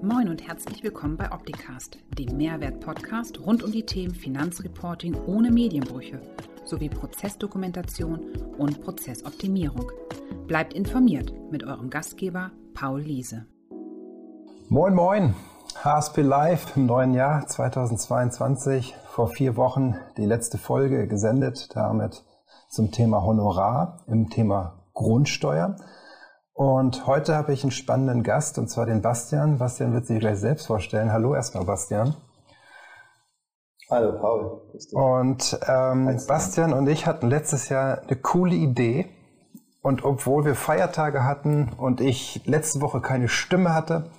Moin und herzlich willkommen bei Opticast, dem Mehrwert-Podcast rund um die Themen Finanzreporting ohne Medienbrüche sowie Prozessdokumentation und Prozessoptimierung. Bleibt informiert mit eurem Gastgeber Paul Liese. Moin, moin! HSP Live im neuen Jahr 2022. Vor vier Wochen die letzte Folge gesendet, damit zum Thema Honorar im Thema Grundsteuer. Und heute habe ich einen spannenden Gast, und zwar den Bastian. Bastian wird sich gleich selbst vorstellen. Hallo erstmal, Bastian. Hallo, Paul. Und ähm, Bastian und ich hatten letztes Jahr eine coole Idee. Und obwohl wir Feiertage hatten und ich letzte Woche keine Stimme hatte,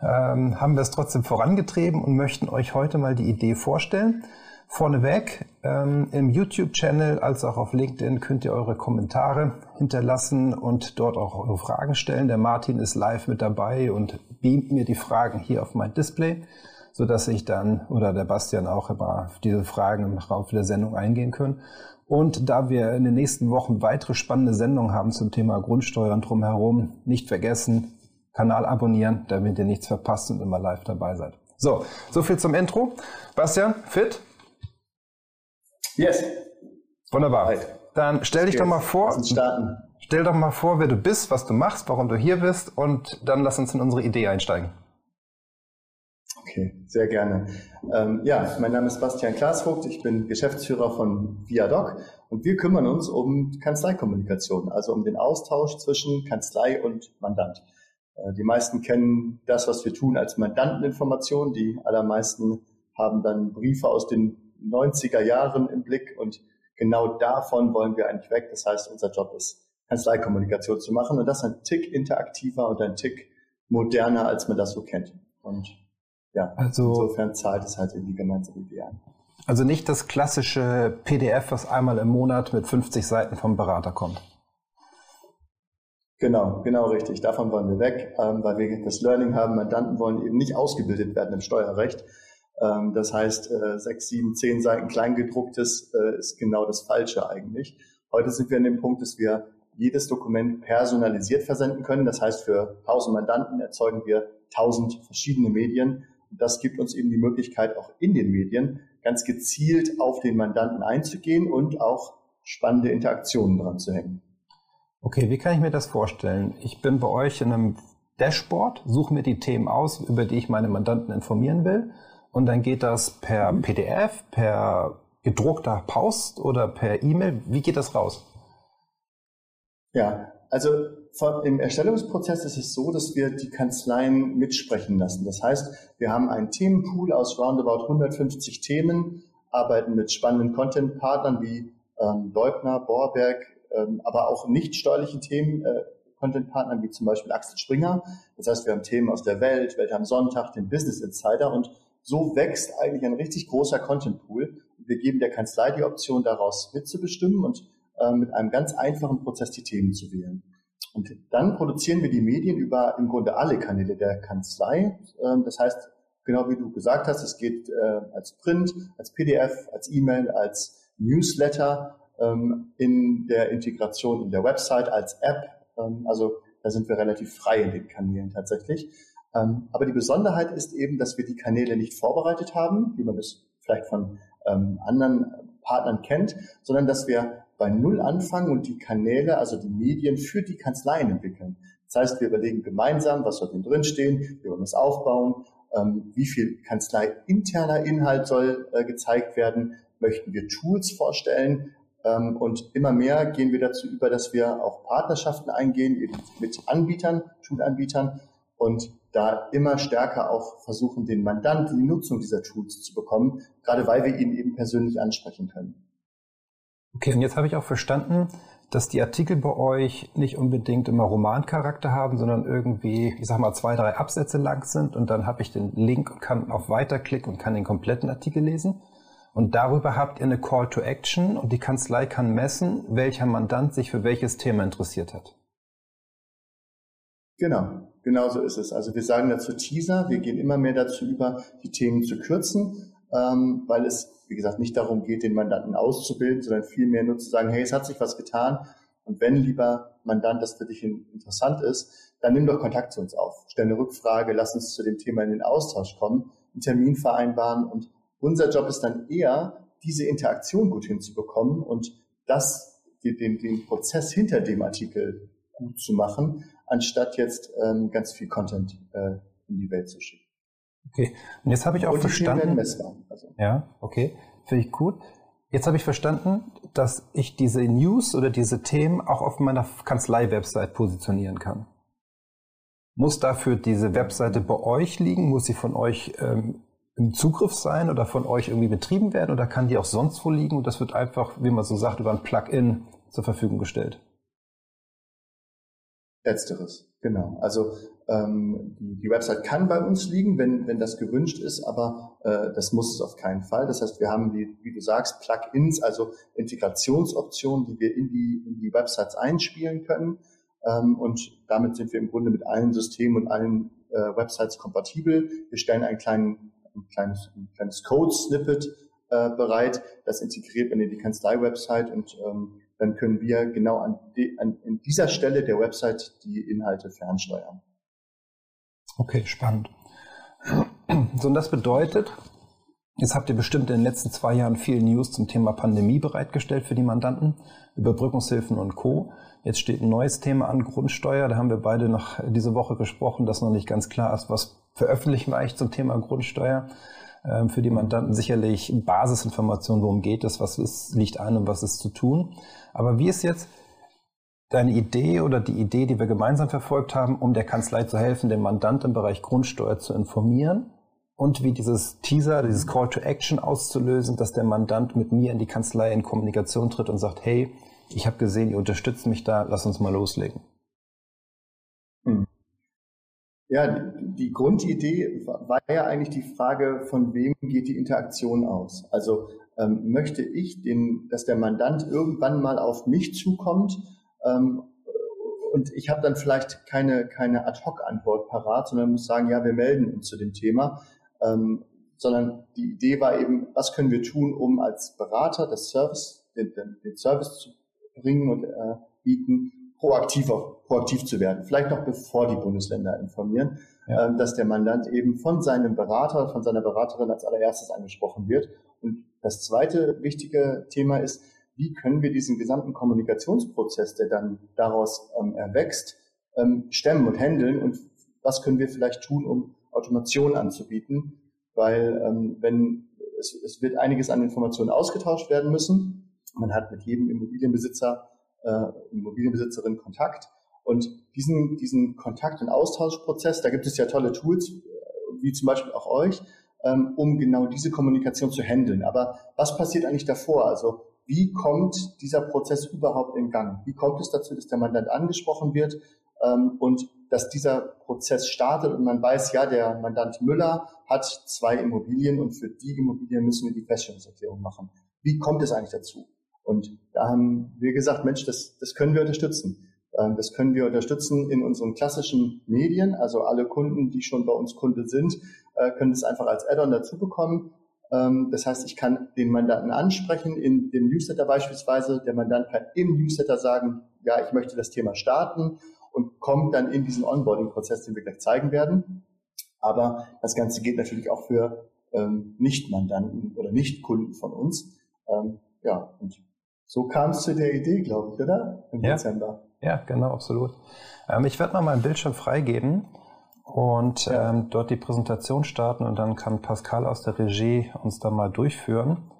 ähm, haben wir es trotzdem vorangetrieben und möchten euch heute mal die Idee vorstellen. Vorneweg, ähm, im YouTube-Channel als auch auf LinkedIn könnt ihr eure Kommentare hinterlassen und dort auch eure Fragen stellen. Der Martin ist live mit dabei und beamt mir die Fragen hier auf mein Display, sodass ich dann oder der Bastian auch immer auf diese Fragen im Laufe der Sendung eingehen können. Und da wir in den nächsten Wochen weitere spannende Sendungen haben zum Thema Grundsteuern drumherum, nicht vergessen, Kanal abonnieren, damit ihr nichts verpasst und immer live dabei seid. So, so viel zum Intro. Bastian, fit? Yes. Wunderbar. Dann stell dich yes. doch mal vor. Starten. Stell doch mal vor, wer du bist, was du machst, warum du hier bist und dann lass uns in unsere Idee einsteigen. Okay, sehr gerne. Ähm, ja, mein Name ist Bastian Klaasvogt, ich bin Geschäftsführer von Viadoc und wir kümmern uns um Kanzleikommunikation, also um den Austausch zwischen Kanzlei und Mandant. Äh, die meisten kennen das, was wir tun, als Mandanteninformation. Die allermeisten haben dann Briefe aus den 90er Jahren im Blick und genau davon wollen wir eigentlich weg. Das heißt, unser Job ist, Kanzleikommunikation zu machen und das ein Tick interaktiver und ein Tick moderner, als man das so kennt. Und ja, also, insofern zahlt es halt in die gemeinsame Idee ein. Also nicht das klassische PDF, was einmal im Monat mit 50 Seiten vom Berater kommt. Genau, genau richtig. Davon wollen wir weg, ähm, weil wir das Learning haben. Mandanten wollen eben nicht ausgebildet werden im Steuerrecht, das heißt, äh, sechs, sieben, zehn Seiten Kleingedrucktes äh, ist genau das Falsche eigentlich. Heute sind wir an dem Punkt, dass wir jedes Dokument personalisiert versenden können. Das heißt, für tausend Mandanten erzeugen wir tausend verschiedene Medien. Und das gibt uns eben die Möglichkeit, auch in den Medien ganz gezielt auf den Mandanten einzugehen und auch spannende Interaktionen dran zu hängen. Okay, wie kann ich mir das vorstellen? Ich bin bei euch in einem Dashboard, suche mir die Themen aus, über die ich meine Mandanten informieren will und dann geht das per mhm. PDF, per gedruckter Post oder per E-Mail. Wie geht das raus? Ja, also im Erstellungsprozess ist es so, dass wir die Kanzleien mitsprechen lassen. Das heißt, wir haben einen Themenpool aus roundabout 150 Themen, arbeiten mit spannenden Content-Partnern wie ähm, Leubner, Borberg, ähm, aber auch nicht steuerlichen Themen, äh, Content-Partnern wie zum Beispiel Axel Springer. Das heißt, wir haben Themen aus der Welt, Welt am Sonntag, den Business Insider und so wächst eigentlich ein richtig großer Content Pool. Wir geben der Kanzlei die Option, daraus mitzubestimmen und äh, mit einem ganz einfachen Prozess die Themen zu wählen. Und dann produzieren wir die Medien über im Grunde alle Kanäle der Kanzlei. Ähm, das heißt, genau wie du gesagt hast, es geht äh, als Print, als PDF, als E-Mail, als Newsletter, ähm, in der Integration in der Website, als App. Ähm, also da sind wir relativ frei in den Kanälen tatsächlich. Ähm, aber die Besonderheit ist eben, dass wir die Kanäle nicht vorbereitet haben, wie man es vielleicht von ähm, anderen Partnern kennt, sondern dass wir bei Null anfangen und die Kanäle, also die Medien für die Kanzleien entwickeln. Das heißt, wir überlegen gemeinsam, was soll denn drinstehen, wie wollen wir es aufbauen, ähm, wie viel Kanzlei interner Inhalt soll äh, gezeigt werden, möchten wir Tools vorstellen, ähm, und immer mehr gehen wir dazu über, dass wir auch Partnerschaften eingehen, mit Anbietern, Schul-Anbietern und da immer stärker auch versuchen, den Mandanten die Nutzung dieser Tools zu bekommen, gerade weil wir ihn eben persönlich ansprechen können. Okay, und jetzt habe ich auch verstanden, dass die Artikel bei euch nicht unbedingt immer Romancharakter haben, sondern irgendwie, ich sag mal, zwei, drei Absätze lang sind und dann habe ich den Link und kann auf Weiterklick und kann den kompletten Artikel lesen. Und darüber habt ihr eine Call to Action und die Kanzlei kann messen, welcher Mandant sich für welches Thema interessiert hat. Genau. Genau so ist es. Also wir sagen dazu Teaser. Wir gehen immer mehr dazu über, die Themen zu kürzen, ähm, weil es, wie gesagt, nicht darum geht, den Mandanten auszubilden, sondern vielmehr nur zu sagen, hey, es hat sich was getan. Und wenn, lieber Mandant, das für dich interessant ist, dann nimm doch Kontakt zu uns auf. Stell eine Rückfrage, lass uns zu dem Thema in den Austausch kommen, einen Termin vereinbaren. Und unser Job ist dann eher, diese Interaktion gut hinzubekommen und das, den, den Prozess hinter dem Artikel gut zu machen, anstatt jetzt ähm, ganz viel Content äh, in die Welt zu schicken. Okay, und jetzt habe ich auch und verstanden. Messbar, also. Ja, okay, finde ich gut. Jetzt habe ich verstanden, dass ich diese News oder diese Themen auch auf meiner Kanzlei-Website positionieren kann. Muss dafür diese Webseite bei euch liegen? Muss sie von euch ähm, im Zugriff sein oder von euch irgendwie betrieben werden oder kann die auch sonst wo liegen und das wird einfach, wie man so sagt, über ein Plugin zur Verfügung gestellt? Letzteres, genau. Also ähm, die, die Website kann bei uns liegen, wenn, wenn das gewünscht ist, aber äh, das muss es auf keinen Fall. Das heißt, wir haben, die, wie du sagst, Plugins, also Integrationsoptionen, die wir in die, in die Websites einspielen können. Ähm, und damit sind wir im Grunde mit allen Systemen und allen äh, Websites kompatibel. Wir stellen einen kleinen, ein kleines, ein kleines Code-Snippet äh, bereit. Das integriert man in die Kanzlei-Website und ähm, dann können wir genau an, de, an in dieser Stelle der Website die Inhalte fernsteuern. Okay, spannend. So, und das bedeutet, jetzt habt ihr bestimmt in den letzten zwei Jahren viel News zum Thema Pandemie bereitgestellt für die Mandanten, Überbrückungshilfen und Co. Jetzt steht ein neues Thema an, Grundsteuer. Da haben wir beide noch diese Woche gesprochen, dass noch nicht ganz klar ist, was veröffentlichen wir eigentlich zum Thema Grundsteuer. Ähm, für die Mandanten sicherlich Basisinformationen, worum geht es, was ist, liegt an und was ist zu tun. Aber wie ist jetzt deine Idee oder die Idee, die wir gemeinsam verfolgt haben, um der Kanzlei zu helfen, den Mandant im Bereich Grundsteuer zu informieren und wie dieses Teaser, dieses Call to Action auszulösen, dass der Mandant mit mir in die Kanzlei in Kommunikation tritt und sagt, hey, ich habe gesehen, ihr unterstützt mich da, lass uns mal loslegen. Ja, die Grundidee war ja eigentlich die Frage, von wem geht die Interaktion aus? Also ähm, möchte ich, den, dass der Mandant irgendwann mal auf mich zukommt ähm, und ich habe dann vielleicht keine, keine Ad-Hoc-Antwort parat, sondern muss sagen, ja, wir melden uns zu dem Thema. Ähm, sondern die Idee war eben, was können wir tun, um als Berater das Service, den, den Service zu bringen und äh, bieten, proaktiver, proaktiv zu werden. Vielleicht noch bevor die Bundesländer informieren, ja. ähm, dass der Mandant eben von seinem Berater, von seiner Beraterin als allererstes angesprochen wird. Und das zweite wichtige Thema ist, wie können wir diesen gesamten Kommunikationsprozess, der dann daraus ähm, erwächst, ähm, stemmen und handeln und was können wir vielleicht tun, um Automation anzubieten, weil ähm, wenn es, es wird einiges an Informationen ausgetauscht werden müssen. Man hat mit jedem Immobilienbesitzer, äh, Immobilienbesitzerin Kontakt und diesen, diesen Kontakt- und Austauschprozess, da gibt es ja tolle Tools, äh, wie zum Beispiel auch euch, ähm, um genau diese Kommunikation zu handeln. Aber was passiert eigentlich davor? Also wie kommt dieser Prozess überhaupt in Gang? Wie kommt es dazu, dass der Mandant angesprochen wird ähm, und dass dieser Prozess startet und man weiß, ja, der Mandant Müller hat zwei Immobilien und für die Immobilien müssen wir die Feststellungserklärung machen. Wie kommt es eigentlich dazu? Und da haben wir gesagt, Mensch, das, das können wir unterstützen. Ähm, das können wir unterstützen in unseren klassischen Medien. Also alle Kunden, die schon bei uns Kunde sind, äh, können das einfach als Add-on dazu bekommen. Ähm, das heißt, ich kann den Mandanten ansprechen in dem Newsletter beispielsweise. Der Mandant kann im Newsletter sagen, ja, ich möchte das Thema starten und kommt dann in diesen Onboarding-Prozess, den wir gleich zeigen werden. Aber das Ganze geht natürlich auch für ähm, Nicht-Mandanten oder Nicht-Kunden von uns. Ähm, ja, und so kam es zu der Idee, glaube ich, oder? Im ja. Dezember. Ja, genau, absolut. Ähm, ich werde mal meinen Bildschirm freigeben und ja. ähm, dort die Präsentation starten und dann kann Pascal aus der Regie uns da mal durchführen.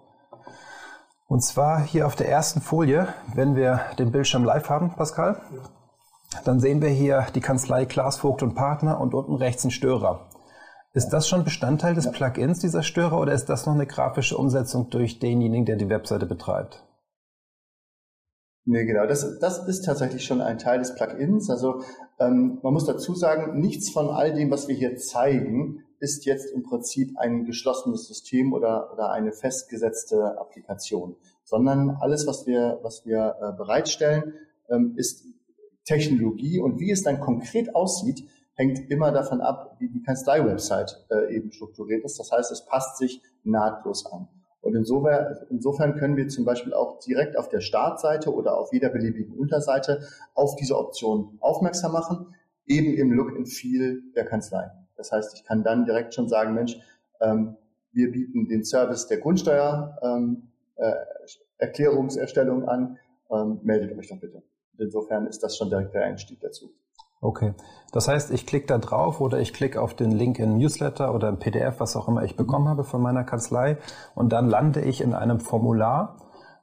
Und zwar hier auf der ersten Folie, wenn wir den Bildschirm live haben, Pascal, dann sehen wir hier die Kanzlei Klaas Vogt und Partner und unten rechts ein Störer. Ist das schon Bestandteil des Plugins, dieser Störer, oder ist das noch eine grafische Umsetzung durch denjenigen, der die Webseite betreibt? Nee, genau. Das, das ist tatsächlich schon ein Teil des Plugins. Also ähm, man muss dazu sagen, nichts von all dem, was wir hier zeigen, ist jetzt im Prinzip ein geschlossenes System oder, oder eine festgesetzte Applikation, sondern alles, was wir, was wir äh, bereitstellen, ähm, ist Technologie und wie es dann konkret aussieht, hängt immer davon ab, wie die Kanzlei-Website äh, eben strukturiert ist. Das heißt, es passt sich nahtlos an. Und insofern, können wir zum Beispiel auch direkt auf der Startseite oder auf jeder beliebigen Unterseite auf diese Option aufmerksam machen, eben im Look and Feel der Kanzlei. Das heißt, ich kann dann direkt schon sagen, Mensch, ähm, wir bieten den Service der Grundsteuer ähm, äh, an, ähm, meldet euch doch bitte. Insofern ist das schon direkt der Einstieg dazu. Okay. Das heißt, ich klicke da drauf oder ich klicke auf den Link in Newsletter oder im PDF, was auch immer ich bekommen habe von meiner Kanzlei und dann lande ich in einem Formular,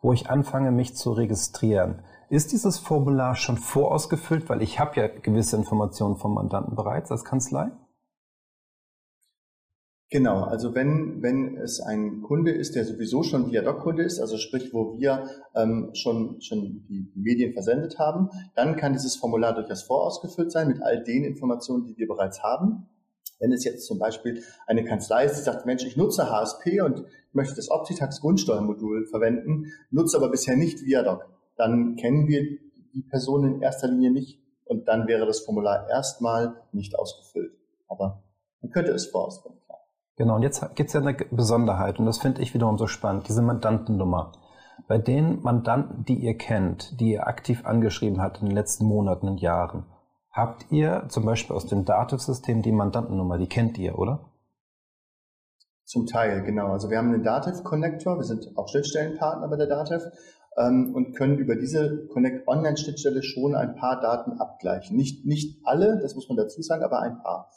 wo ich anfange, mich zu registrieren. Ist dieses Formular schon vorausgefüllt, weil ich habe ja gewisse Informationen vom Mandanten bereits als Kanzlei? Genau, also wenn, wenn es ein Kunde ist, der sowieso schon Viadoc-Kunde ist, also sprich, wo wir ähm, schon, schon die Medien versendet haben, dann kann dieses Formular durchaus vorausgefüllt sein mit all den Informationen, die wir bereits haben. Wenn es jetzt zum Beispiel eine Kanzlei ist, die sagt, Mensch, ich nutze HSP und möchte das Optitax Grundsteuermodul verwenden, nutze aber bisher nicht Viadoc, dann kennen wir die Person in erster Linie nicht und dann wäre das Formular erstmal nicht ausgefüllt. Aber man könnte es vorausfüllen. Genau, und jetzt gibt es ja eine Besonderheit und das finde ich wiederum so spannend, diese Mandantennummer. Bei den Mandanten, die ihr kennt, die ihr aktiv angeschrieben habt in den letzten Monaten und Jahren, habt ihr zum Beispiel aus dem Dativ-System die Mandantennummer, die kennt ihr, oder? Zum Teil, genau. Also wir haben einen Dativ-Connector, wir sind auch Schnittstellenpartner bei der Dativ ähm, und können über diese Connect Online-Schnittstelle schon ein paar Daten abgleichen. Nicht, nicht alle, das muss man dazu sagen, aber ein paar.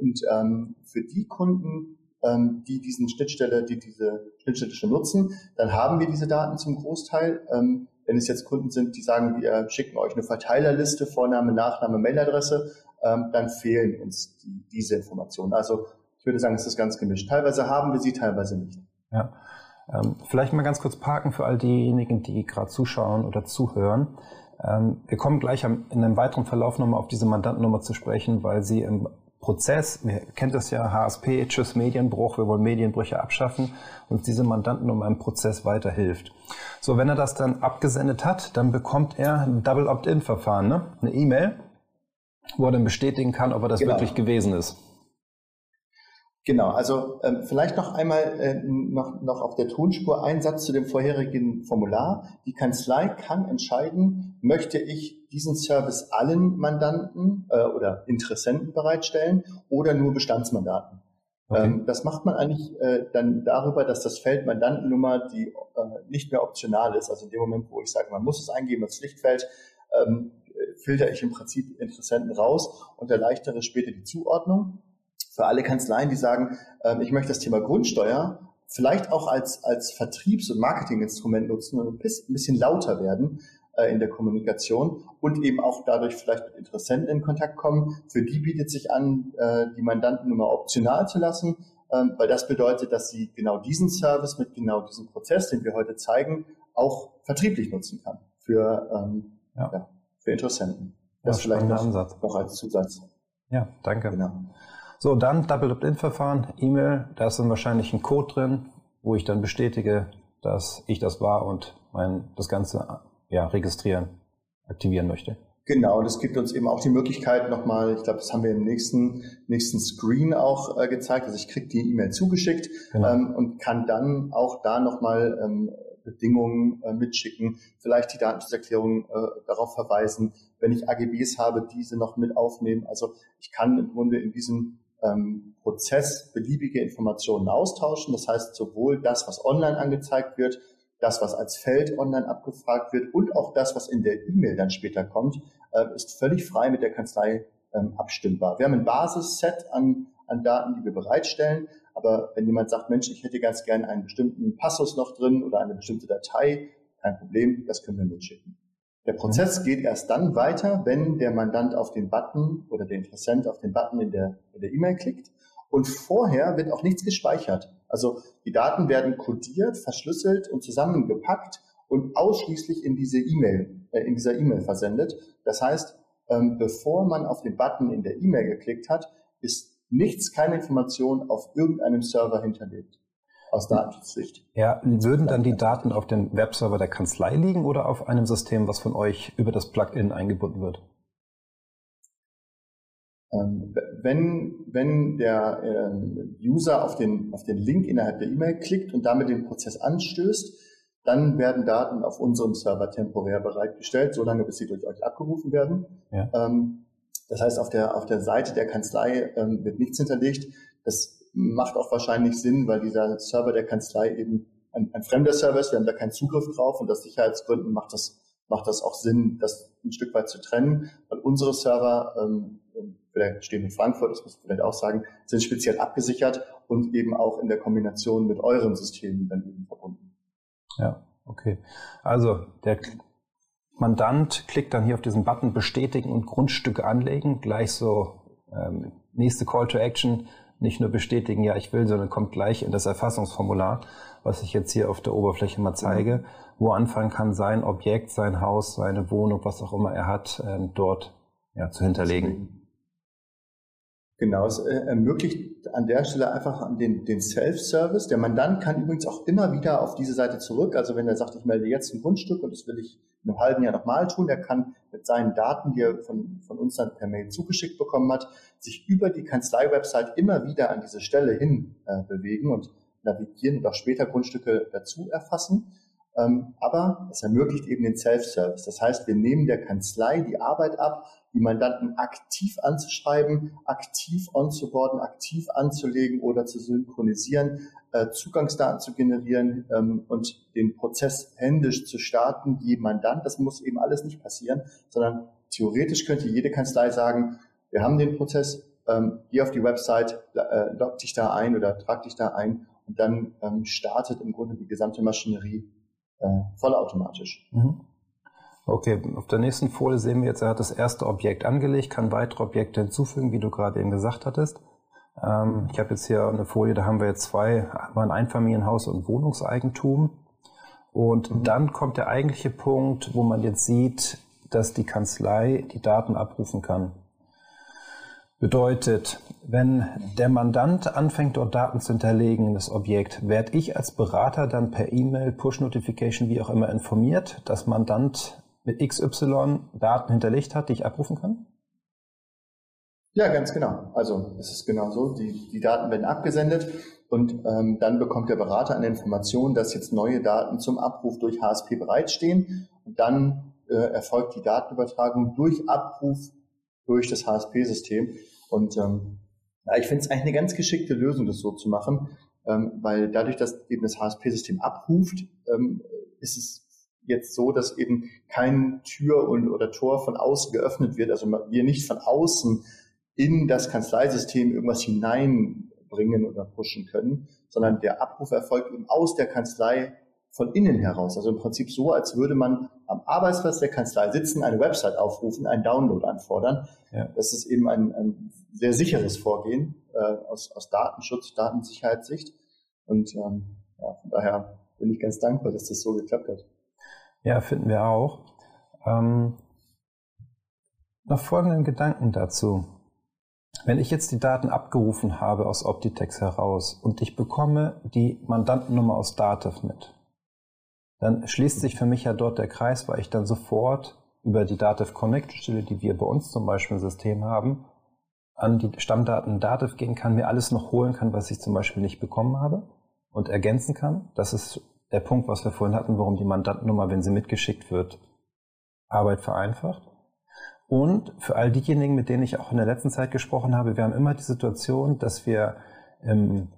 Und ähm, für die Kunden, ähm, die diesen Schnittstelle, die diese Schnittstelle schon nutzen, dann haben wir diese Daten zum Großteil. Ähm, wenn es jetzt Kunden sind, die sagen, wir schicken euch eine Verteilerliste, Vorname, Nachname, Mailadresse, ähm, dann fehlen uns die, diese Informationen. Also ich würde sagen, es ist ganz gemischt. Teilweise haben wir sie, teilweise nicht. Ja. Ähm, vielleicht mal ganz kurz parken für all diejenigen, die gerade zuschauen oder zuhören. Ähm, wir kommen gleich in einem weiteren Verlauf nochmal auf diese Mandantennummer zu sprechen, weil sie im Prozess, ihr kennt das ja, HSP, Tschüss Medienbruch, wir wollen Medienbrüche abschaffen, und diese Mandanten um einen Prozess weiterhilft. So, wenn er das dann abgesendet hat, dann bekommt er ein Double Opt-in-Verfahren, ne? eine E-Mail, wo er dann bestätigen kann, ob er das genau. wirklich gewesen ist. Genau, also ähm, vielleicht noch einmal äh, noch, noch auf der Tonspur ein Satz zu dem vorherigen Formular. Die Kanzlei kann entscheiden, möchte ich diesen Service allen Mandanten äh, oder Interessenten bereitstellen oder nur Bestandsmandaten. Okay. Ähm, das macht man eigentlich äh, dann darüber, dass das Feld Mandantennummer, die äh, nicht mehr optional ist, also in dem Moment, wo ich sage, man muss es eingeben als Pflichtfeld, ähm, filter ich im Prinzip Interessenten raus und erleichtere später die Zuordnung für alle Kanzleien, die sagen, äh, ich möchte das Thema Grundsteuer vielleicht auch als, als Vertriebs- und Marketinginstrument nutzen und ein bisschen lauter werden äh, in der Kommunikation und eben auch dadurch vielleicht mit Interessenten in Kontakt kommen. Für die bietet sich an, äh, die Mandantennummer optional zu lassen, ähm, weil das bedeutet, dass sie genau diesen Service mit genau diesem Prozess, den wir heute zeigen, auch vertrieblich nutzen kann für, ähm, ja. Ja, für Interessenten. Das ja, vielleicht noch, Ansatz. noch als Zusatz. Ja, danke. Genau. So, dann Double Opt-in-Verfahren, E-Mail, da ist dann wahrscheinlich ein Code drin, wo ich dann bestätige, dass ich das war und mein, das Ganze ja, registrieren, aktivieren möchte. Genau, das gibt uns eben auch die Möglichkeit nochmal, ich glaube, das haben wir im nächsten, nächsten Screen auch äh, gezeigt, also ich kriege die E-Mail zugeschickt genau. ähm, und kann dann auch da nochmal ähm, Bedingungen äh, mitschicken, vielleicht die Datenschutzerklärung äh, darauf verweisen, wenn ich AGBs habe, diese noch mit aufnehmen. Also ich kann im Grunde in diesem ähm, Prozess beliebige Informationen austauschen. Das heißt, sowohl das, was online angezeigt wird, das, was als Feld online abgefragt wird und auch das, was in der E-Mail dann später kommt, äh, ist völlig frei mit der Kanzlei ähm, abstimmbar. Wir haben ein Basisset an, an Daten, die wir bereitstellen. Aber wenn jemand sagt, Mensch, ich hätte ganz gern einen bestimmten Passus noch drin oder eine bestimmte Datei, kein Problem, das können wir mitschicken. Der Prozess geht erst dann weiter, wenn der Mandant auf den Button oder der Interessent auf den Button in der in der E-Mail klickt. Und vorher wird auch nichts gespeichert. Also die Daten werden codiert, verschlüsselt und zusammengepackt und ausschließlich in diese E-Mail, äh, in dieser E-Mail versendet. Das heißt, ähm, bevor man auf den Button in der E-Mail geklickt hat, ist nichts, keine Information auf irgendeinem Server hinterlegt aus Datenschutzsicht. Ja, würden dann die Daten auf dem Webserver der Kanzlei liegen oder auf einem System, was von euch über das Plugin eingebunden wird? Ähm, wenn, wenn der äh, User auf den, auf den Link innerhalb der E-Mail klickt und damit den Prozess anstößt, dann werden Daten auf unserem Server temporär bereitgestellt, solange bis sie durch euch abgerufen werden. Ja. Ähm, das heißt, auf der, auf der Seite der Kanzlei ähm, wird nichts hinterlegt. Das macht auch wahrscheinlich Sinn, weil dieser Server der Kanzlei eben ein, ein fremder Server ist. Wir haben da keinen Zugriff drauf und aus Sicherheitsgründen macht das, macht das auch Sinn, das ein Stück weit zu trennen, weil unsere Server, ähm, vielleicht stehen in Frankfurt, das muss ich vielleicht auch sagen, sind speziell abgesichert und eben auch in der Kombination mit euren Systemen dann eben verbunden. Ja, okay. Also der Mandant klickt dann hier auf diesen Button bestätigen und Grundstücke anlegen, gleich so ähm, nächste Call to Action, nicht nur bestätigen, ja ich will, sondern kommt gleich in das Erfassungsformular, was ich jetzt hier auf der Oberfläche mal zeige, wo anfangen kann, sein Objekt, sein Haus, seine Wohnung, was auch immer er hat, ähm, dort ja, zu hinterlegen. Genau, es äh, ermöglicht an der Stelle einfach den, den Self-Service. Der Mandant kann übrigens auch immer wieder auf diese Seite zurück. Also wenn er sagt, ich melde jetzt ein Grundstück und das will ich in einem halben Jahr nochmal tun, er kann mit seinen Daten, die er von, von uns dann per Mail zugeschickt bekommen hat, sich über die Kanzlei-Website immer wieder an diese Stelle hin äh, bewegen und navigieren und auch später Grundstücke dazu erfassen. Ähm, aber es ermöglicht eben den Self-Service. Das heißt, wir nehmen der Kanzlei die Arbeit ab, die Mandanten aktiv anzuschreiben, aktiv onzuboarden, aktiv anzulegen oder zu synchronisieren, äh, Zugangsdaten zu generieren ähm, und den Prozess händisch zu starten, je Mandant. Das muss eben alles nicht passieren, sondern theoretisch könnte jede Kanzlei sagen, wir haben den Prozess, ähm, geh auf die Website, äh, log dich da ein oder trag dich da ein und dann startet im Grunde die gesamte Maschinerie äh, vollautomatisch. Mhm. Okay, auf der nächsten Folie sehen wir jetzt, er hat das erste Objekt angelegt, kann weitere Objekte hinzufügen, wie du gerade eben gesagt hattest. Ähm, ich habe jetzt hier eine Folie, da haben wir jetzt zwei, ein Einfamilienhaus und Wohnungseigentum. Und mhm. dann kommt der eigentliche Punkt, wo man jetzt sieht, dass die Kanzlei die Daten abrufen kann. Bedeutet, wenn der Mandant anfängt, dort Daten zu hinterlegen in das Objekt, werde ich als Berater dann per E-Mail, Push-Notification, wie auch immer informiert, dass Mandant mit XY Daten hinterlegt hat, die ich abrufen kann? Ja, ganz genau. Also es ist genau so. Die, die Daten werden abgesendet und ähm, dann bekommt der Berater eine Information, dass jetzt neue Daten zum Abruf durch HSP bereitstehen und dann äh, erfolgt die Datenübertragung durch Abruf durch das HSP-System. Und ähm, ich finde es eigentlich eine ganz geschickte Lösung, das so zu machen, ähm, weil dadurch, dass eben das HSP-System abruft, ähm, ist es jetzt so, dass eben kein Tür und, oder Tor von außen geöffnet wird, also wir nicht von außen in das Kanzleisystem irgendwas hineinbringen oder pushen können, sondern der Abruf erfolgt eben aus der Kanzlei von innen heraus. Also im Prinzip so, als würde man am Arbeitsplatz der Kanzlei sitzen, eine Website aufrufen, einen Download anfordern. Ja. Das ist eben ein, ein sehr sicheres Vorgehen äh, aus, aus Datenschutz, Datensicherheitssicht. Und ähm, ja, von daher bin ich ganz dankbar, dass das so geklappt hat. Ja, finden wir auch. Ähm, noch folgenden Gedanken dazu. Wenn ich jetzt die Daten abgerufen habe aus Optitex heraus und ich bekomme die Mandantennummer aus Dativ mit, dann schließt sich für mich ja dort der Kreis, weil ich dann sofort über die Dativ Connect Stelle, die wir bei uns zum Beispiel im System haben, an die Stammdaten Dativ gehen kann, mir alles noch holen kann, was ich zum Beispiel nicht bekommen habe und ergänzen kann. Das ist der Punkt, was wir vorhin hatten, warum die Mandantennummer, wenn sie mitgeschickt wird, Arbeit vereinfacht. Und für all diejenigen, mit denen ich auch in der letzten Zeit gesprochen habe, wir haben immer die Situation, dass wir im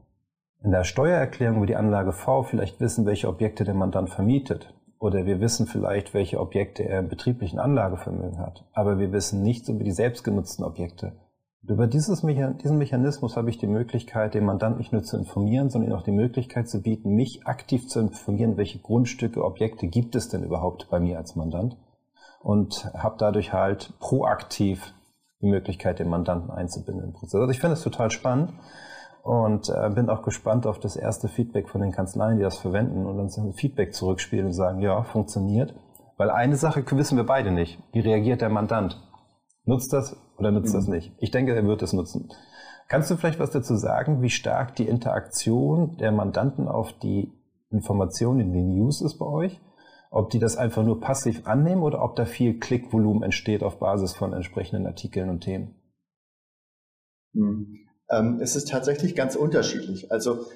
in der Steuererklärung über die Anlage V vielleicht wissen, welche Objekte der Mandant vermietet. Oder wir wissen vielleicht, welche Objekte er im betrieblichen Anlagevermögen hat. Aber wir wissen nichts über die selbstgenutzten Objekte. Und über dieses diesen Mechanismus habe ich die Möglichkeit, den Mandant nicht nur zu informieren, sondern auch die Möglichkeit zu bieten, mich aktiv zu informieren, welche Grundstücke, Objekte gibt es denn überhaupt bei mir als Mandant. Und habe dadurch halt proaktiv die Möglichkeit, den Mandanten einzubinden im Prozess. Also ich finde es total spannend und äh, bin auch gespannt auf das erste Feedback von den Kanzleien, die das verwenden und uns ein Feedback zurückspielen und sagen, ja, funktioniert. Weil eine Sache wissen wir beide nicht. Wie reagiert der Mandant? Nutzt das oder nutzt mhm. das nicht? Ich denke, er wird es nutzen. Kannst du vielleicht was dazu sagen, wie stark die Interaktion der Mandanten auf die Informationen in den News ist bei euch? Ob die das einfach nur passiv annehmen oder ob da viel Klickvolumen entsteht auf Basis von entsprechenden Artikeln und Themen? Hm. Ähm, es ist tatsächlich ganz unterschiedlich. Also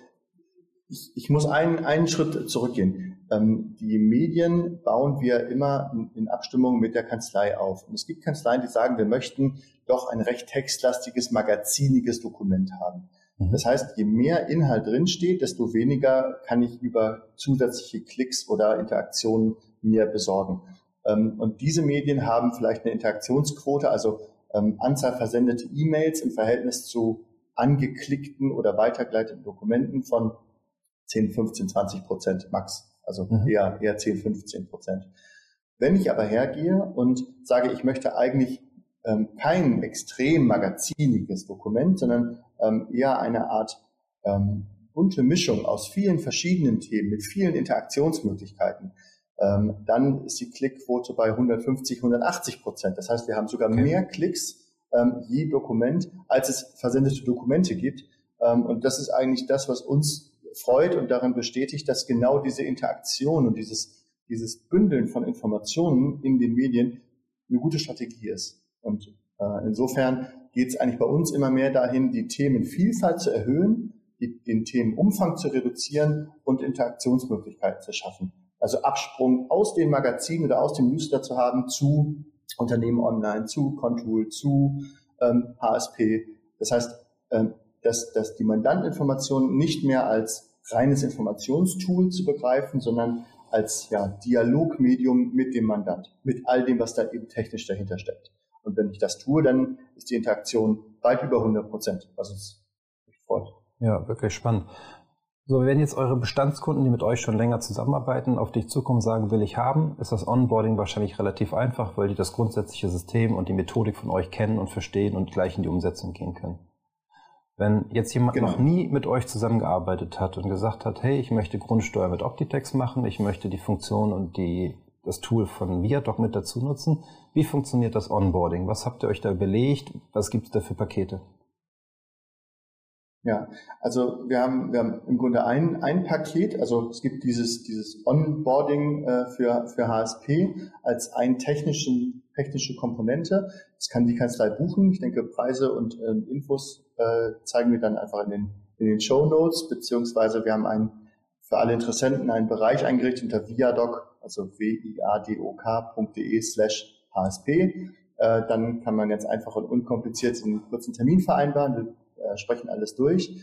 ich, ich muss einen, einen Schritt zurückgehen. Ähm, die Medien bauen wir immer in, in, Abstimmung mit der Kanzlei auf. Und es gibt Kanzleien, die sagen, wir möchten doch ein recht textlastiges, magaziniges Dokument haben. Mhm. Das heißt, je mehr Inhalt drinsteht, desto weniger kann ich über zusätzliche Klicks oder Interaktionen mir besorgen. Ähm, und diese Medien haben vielleicht eine Interaktionsquote, also ähm, Anzahl versendete E-Mails im Verhältnis zu angeklickten oder weitergeleiteten Dokumenten von 10, 15, 20 Prozent max. Also mhm. eher, eher 10, 15 Prozent. Wenn ich aber hergehe und sage, ich möchte eigentlich ähm, kein extrem magaziniges Dokument, sondern ähm, eher eine Art ähm, bunte Mischung aus vielen verschiedenen Themen mit vielen Interaktionsmöglichkeiten, ähm, dann ist die Klickquote bei 150, 180 Prozent. Das heißt, wir haben sogar okay. mehr Klicks ähm, je Dokument, als es versendete Dokumente gibt. Ähm, und das ist eigentlich das, was uns freut und darin bestätigt, dass genau diese Interaktion und dieses, dieses Bündeln von Informationen in den Medien eine gute Strategie ist. Und äh, insofern geht es eigentlich bei uns immer mehr dahin, die Themenvielfalt zu erhöhen, die, den Themenumfang zu reduzieren und Interaktionsmöglichkeiten zu schaffen. Also Absprung aus den Magazinen oder aus dem Newsletter zu haben zu Unternehmen online, zu Contool, zu ähm, HSP. Das heißt, ähm, dass, dass die Mandantinformation nicht mehr als reines Informationstool zu begreifen, sondern als ja, Dialogmedium mit dem Mandant, mit all dem, was da eben technisch dahinter steckt. Und wenn ich das tue, dann ist die Interaktion weit über 100 Prozent, was uns freut. Ja, wirklich spannend. So, wenn jetzt eure Bestandskunden, die mit euch schon länger zusammenarbeiten, auf dich zukommen sagen, will ich haben, ist das Onboarding wahrscheinlich relativ einfach, weil die das grundsätzliche System und die Methodik von euch kennen und verstehen und gleich in die Umsetzung gehen können. Wenn jetzt jemand genau. noch nie mit euch zusammengearbeitet hat und gesagt hat, hey, ich möchte Grundsteuer mit Optitex machen, ich möchte die Funktion und die, das Tool von Viadoc mit dazu nutzen, wie funktioniert das Onboarding? Was habt ihr euch da überlegt? Was gibt es da für Pakete? Ja, also wir haben, wir haben im Grunde ein, ein Paket, also es gibt dieses, dieses Onboarding äh, für, für HSP als ein technischen, technische Komponente. Das kann die Kanzlei buchen. Ich denke, Preise und äh, Infos äh, zeigen wir dann einfach in den, in den Show Notes, beziehungsweise wir haben ein, für alle Interessenten einen Bereich eingerichtet unter viadoc, also w-i-a-d-o-k.de slash HSP. Äh, dann kann man jetzt einfach und unkompliziert einen kurzen Termin vereinbaren äh, sprechen alles durch.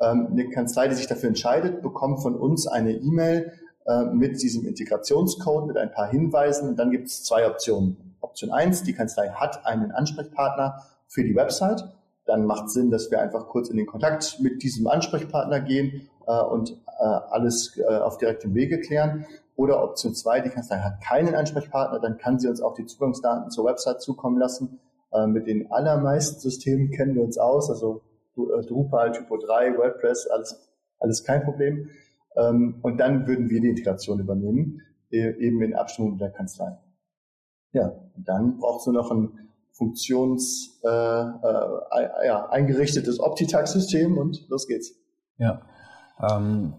Ähm, eine Kanzlei, die sich dafür entscheidet, bekommt von uns eine E-Mail äh, mit diesem Integrationscode, mit ein paar Hinweisen. Und dann gibt es zwei Optionen. Option eins: die Kanzlei hat einen Ansprechpartner für die Website. Dann macht Sinn, dass wir einfach kurz in den Kontakt mit diesem Ansprechpartner gehen äh, und äh, alles äh, auf direktem Wege klären. Oder Option zwei: die Kanzlei hat keinen Ansprechpartner, dann kann sie uns auch die Zugangsdaten zur Website zukommen lassen. Äh, mit den allermeisten Systemen kennen wir uns aus, also Drupal, Typo 3, WordPress, alles, alles kein Problem. Ähm, und dann würden wir die Integration übernehmen, e, eben in Abstimmung mit der Kanzlei. Ja, und dann braucht es nur noch ein funktions äh, äh, ja, eingerichtetes Optitax-System und los geht's. Ja. Ähm,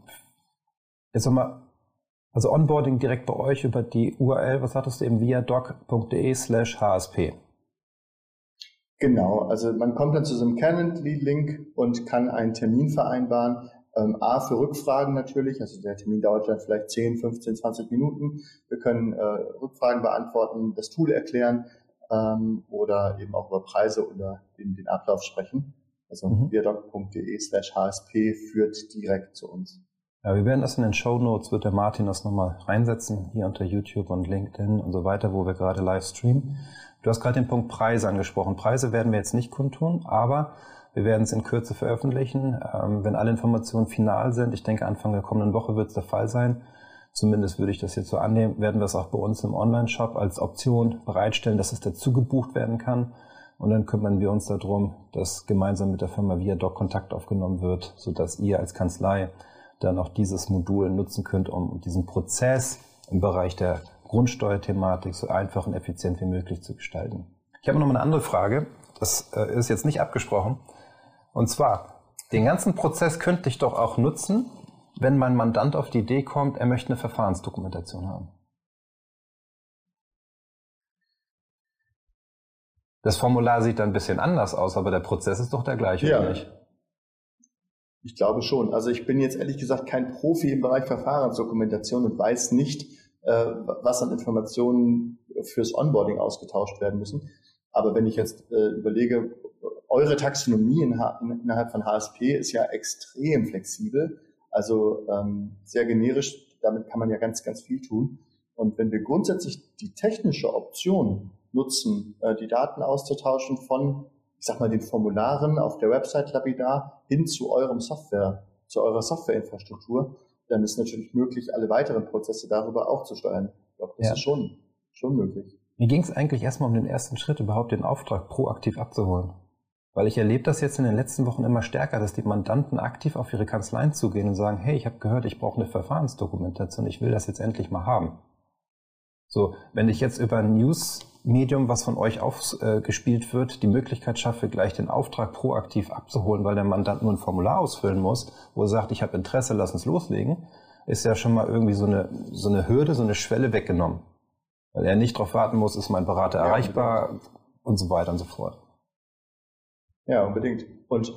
jetzt nochmal, also Onboarding direkt bei euch über die URL, was hattest du eben, via doc.de slash HSP. Genau, also man kommt dann zu so einem Calendly-Link und kann einen Termin vereinbaren. Ähm, A für Rückfragen natürlich, also der Termin dauert dann vielleicht 10, 15, 20 Minuten. Wir können äh, Rückfragen beantworten, das Tool erklären ähm, oder eben auch über Preise oder den, den Ablauf sprechen. Also mhm. viadoc.de slash HSP führt direkt zu uns. Ja, wir werden das in den Show Notes, wird der Martin das nochmal reinsetzen, hier unter YouTube und LinkedIn und so weiter, wo wir gerade live streamen. Du hast gerade den Punkt Preise angesprochen. Preise werden wir jetzt nicht kundtun, aber wir werden es in Kürze veröffentlichen, ähm, wenn alle Informationen final sind. Ich denke, Anfang der kommenden Woche wird es der Fall sein. Zumindest würde ich das jetzt so annehmen, werden wir es auch bei uns im Online-Shop als Option bereitstellen, dass es dazu gebucht werden kann. Und dann kümmern wir uns darum, dass gemeinsam mit der Firma Viadoc Kontakt aufgenommen wird, sodass ihr als Kanzlei dann auch dieses Modul nutzen könnt, um diesen Prozess im Bereich der Grundsteuerthematik so einfach und effizient wie möglich zu gestalten. Ich habe noch mal eine andere Frage. Das äh, ist jetzt nicht abgesprochen. Und zwar, den ganzen Prozess könnte ich doch auch nutzen, wenn mein Mandant auf die Idee kommt, er möchte eine Verfahrensdokumentation haben. Das Formular sieht dann ein bisschen anders aus, aber der Prozess ist doch der gleiche, ja. oder nicht? Ich glaube schon. Also ich bin jetzt ehrlich gesagt kein Profi im Bereich Verfahrensdokumentation und weiß nicht, was an Informationen fürs Onboarding ausgetauscht werden müssen. Aber wenn ich jetzt äh, überlege, eure Taxonomie in, innerhalb von HSP ist ja extrem flexibel, also ähm, sehr generisch. Damit kann man ja ganz, ganz viel tun. Und wenn wir grundsätzlich die technische Option nutzen, äh, die Daten auszutauschen von, ich sag mal, den Formularen auf der Website Labidar hin zu eurem Software, zu eurer Softwareinfrastruktur, dann ist natürlich möglich, alle weiteren Prozesse darüber auch zu steuern. Ich glaube, das ja. ist schon, schon möglich. Mir ging es eigentlich erstmal um den ersten Schritt, überhaupt den Auftrag proaktiv abzuholen. Weil ich erlebe das jetzt in den letzten Wochen immer stärker, dass die Mandanten aktiv auf ihre Kanzleien zugehen und sagen, hey, ich habe gehört, ich brauche eine Verfahrensdokumentation, ich will das jetzt endlich mal haben. So, wenn ich jetzt über ein News-Medium, was von euch aufgespielt wird, die Möglichkeit schaffe, gleich den Auftrag proaktiv abzuholen, weil der Mandant nur ein Formular ausfüllen muss, wo er sagt, ich habe Interesse, lass uns loslegen, ist ja schon mal irgendwie so eine, so eine Hürde, so eine Schwelle weggenommen. Weil er nicht darauf warten muss, ist mein Berater ja, erreichbar unbedingt. und so weiter und so fort. Ja, unbedingt. Und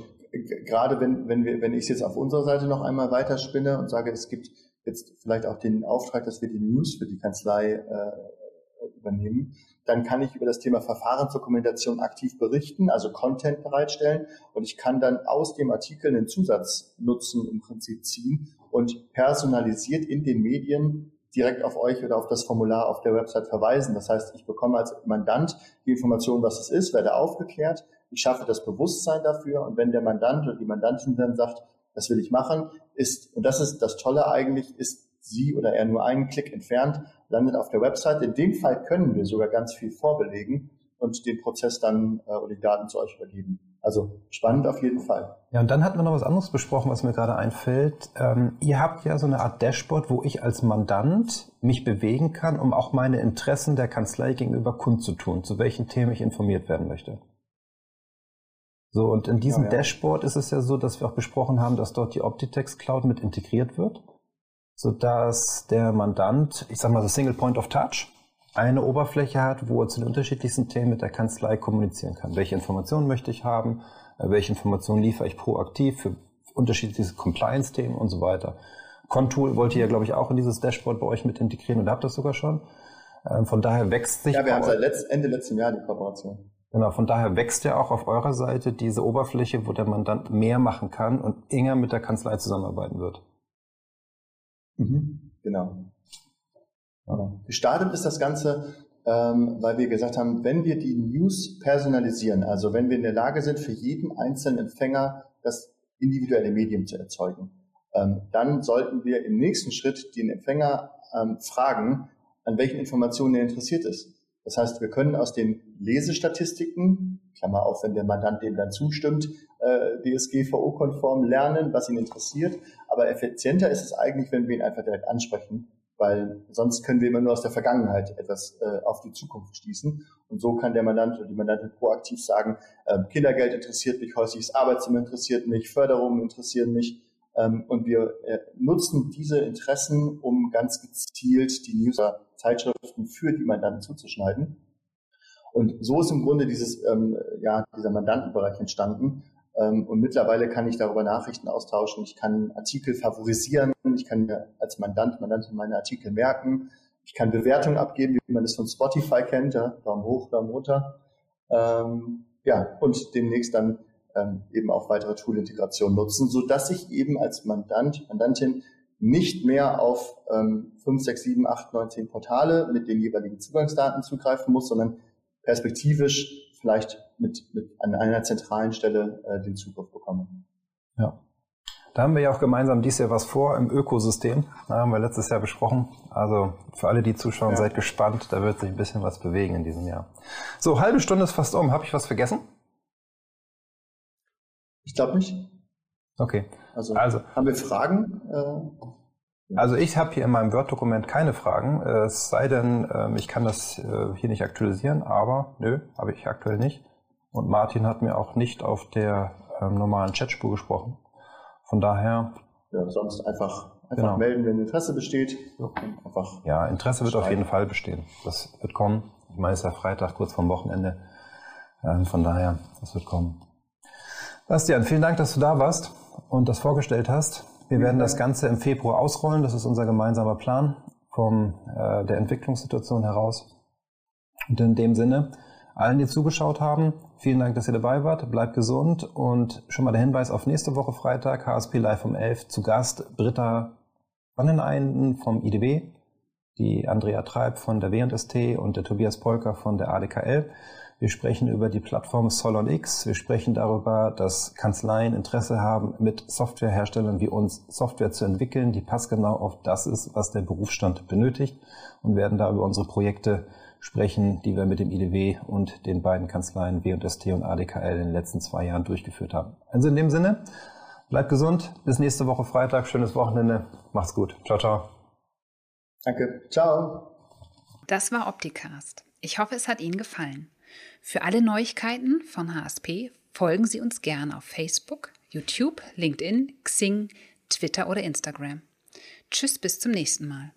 gerade wenn, wenn wir, wenn ich es jetzt auf unserer Seite noch einmal weiterspinne und sage, es gibt jetzt vielleicht auch den Auftrag, dass wir die News für die Kanzlei äh, übernehmen, dann kann ich über das Thema Verfahrensdokumentation aktiv berichten, also Content bereitstellen. Und ich kann dann aus dem Artikel einen Zusatznutzen im Prinzip ziehen und personalisiert in den Medien direkt auf euch oder auf das Formular auf der Website verweisen. Das heißt, ich bekomme als Mandant die Information, was es ist, werde aufgeklärt, ich schaffe das Bewusstsein dafür. Und wenn der Mandant oder die Mandantin dann sagt, das will ich machen, ist, und das ist das Tolle eigentlich, ist sie oder er nur einen Klick entfernt, landet auf der Website. In dem Fall können wir sogar ganz viel vorbelegen und den Prozess dann äh, oder die Daten zu euch übergeben. Also spannend auf jeden Fall. Ja, und dann hatten wir noch was anderes besprochen, was mir gerade einfällt. Ähm, ihr habt ja so eine Art Dashboard, wo ich als Mandant mich bewegen kann, um auch meine Interessen der Kanzlei gegenüber kundzutun, zu welchen Themen ich informiert werden möchte. So, und in diesem ja, ja. Dashboard ist es ja so, dass wir auch besprochen haben, dass dort die Optitex Cloud mit integriert wird, sodass der Mandant, ich sag mal, das Single Point of Touch, eine Oberfläche hat, wo er zu den unterschiedlichsten Themen mit der Kanzlei kommunizieren kann. Welche Informationen möchte ich haben? Äh, welche Informationen liefere ich proaktiv für unterschiedliche Compliance-Themen und so weiter. Contool wollte ihr ja, glaube ich, auch in dieses Dashboard bei euch mit integrieren und habt das sogar schon. Ähm, von daher wächst sich. Ja, wir haben seit Ende letzten Jahr die Kooperation. Genau, von daher wächst ja auch auf eurer Seite diese Oberfläche, wo der Mandant mehr machen kann und enger mit der Kanzlei zusammenarbeiten wird. Mhm, genau. Ja. Gestartet ist das Ganze, ähm, weil wir gesagt haben, wenn wir die News personalisieren, also wenn wir in der Lage sind, für jeden einzelnen Empfänger das individuelle Medium zu erzeugen, ähm, dann sollten wir im nächsten Schritt den Empfänger ähm, fragen, an welchen Informationen er interessiert ist. Das heißt, wir können aus den Lesestatistiken, Klammer auf, wenn der Mandant dem dann zustimmt, äh, DSGVO-konform lernen, was ihn interessiert. Aber effizienter ist es eigentlich, wenn wir ihn einfach direkt ansprechen, weil sonst können wir immer nur aus der Vergangenheit etwas äh, auf die Zukunft schließen. Und so kann der Mandant oder die Mandantin proaktiv sagen, äh, Kindergeld interessiert mich, häusliches Arbeitszimmer interessiert mich, Förderungen interessieren mich. Ähm, und wir äh, nutzen diese Interessen, um ganz gezielt die Newser Zeitschriften für die Mandanten zuzuschneiden. Und so ist im Grunde dieses, ähm, ja, dieser Mandantenbereich entstanden. Ähm, und mittlerweile kann ich darüber Nachrichten austauschen. Ich kann Artikel favorisieren. Ich kann mir als Mandant, Mandantin meine Artikel merken. Ich kann Bewertungen abgeben, wie man das von Spotify kennt. Ja, Daumen hoch, Daumen runter. Ähm, ja, und demnächst dann ähm, eben auch weitere Tool-Integrationen nutzen, so dass ich eben als Mandant, Mandantin nicht mehr auf ähm, 5, 6, 7, 8, 9, 10 Portale mit den jeweiligen Zugangsdaten zugreifen muss, sondern perspektivisch vielleicht mit, mit an einer zentralen Stelle äh, den Zugriff bekomme. Ja. Da haben wir ja auch gemeinsam dieses Jahr was vor im Ökosystem. Da haben wir letztes Jahr besprochen. Also für alle, die zuschauen, ja. seid gespannt. Da wird sich ein bisschen was bewegen in diesem Jahr. So, halbe Stunde ist fast um. Habe ich was vergessen? Ich glaube nicht. Okay. Also, also haben wir Fragen? Äh, also ich habe hier in meinem Word-Dokument keine Fragen, es sei denn, ähm, ich kann das äh, hier nicht aktualisieren, aber nö, habe ich aktuell nicht. Und Martin hat mir auch nicht auf der ähm, normalen Chatspur gesprochen. Von daher. Ja, sonst einfach, einfach genau. melden, wenn Interesse besteht. Einfach ja, Interesse wird auf jeden Fall bestehen. Das wird kommen. Ich meine, es ist ja Freitag, kurz vorm Wochenende. Ähm, von daher, das wird kommen. Bastian, vielen Dank, dass du da warst und das vorgestellt hast. Wir werden das Ganze im Februar ausrollen. Das ist unser gemeinsamer Plan von äh, der Entwicklungssituation heraus. Und in dem Sinne, allen, die zugeschaut haben, vielen Dank, dass ihr dabei wart. Bleibt gesund und schon mal der Hinweis auf nächste Woche Freitag, HSP Live um 11, zu Gast Britta Wanneneinen vom IDW, die Andrea Treib von der W&ST und der Tobias Polker von der ADKL. Wir sprechen über die Plattform SolonX. Wir sprechen darüber, dass Kanzleien Interesse haben, mit Softwareherstellern wie uns Software zu entwickeln, die passgenau auf das ist, was der Berufsstand benötigt und werden da über unsere Projekte sprechen, die wir mit dem IDW und den beiden Kanzleien W&ST und ADKL in den letzten zwei Jahren durchgeführt haben. Also in dem Sinne, bleibt gesund. Bis nächste Woche Freitag. Schönes Wochenende. Macht's gut. Ciao, ciao. Danke. Ciao. Das war Opticast. Ich hoffe, es hat Ihnen gefallen. Für alle Neuigkeiten von HSP folgen Sie uns gerne auf Facebook, YouTube, LinkedIn, Xing, Twitter oder Instagram. Tschüss, bis zum nächsten Mal.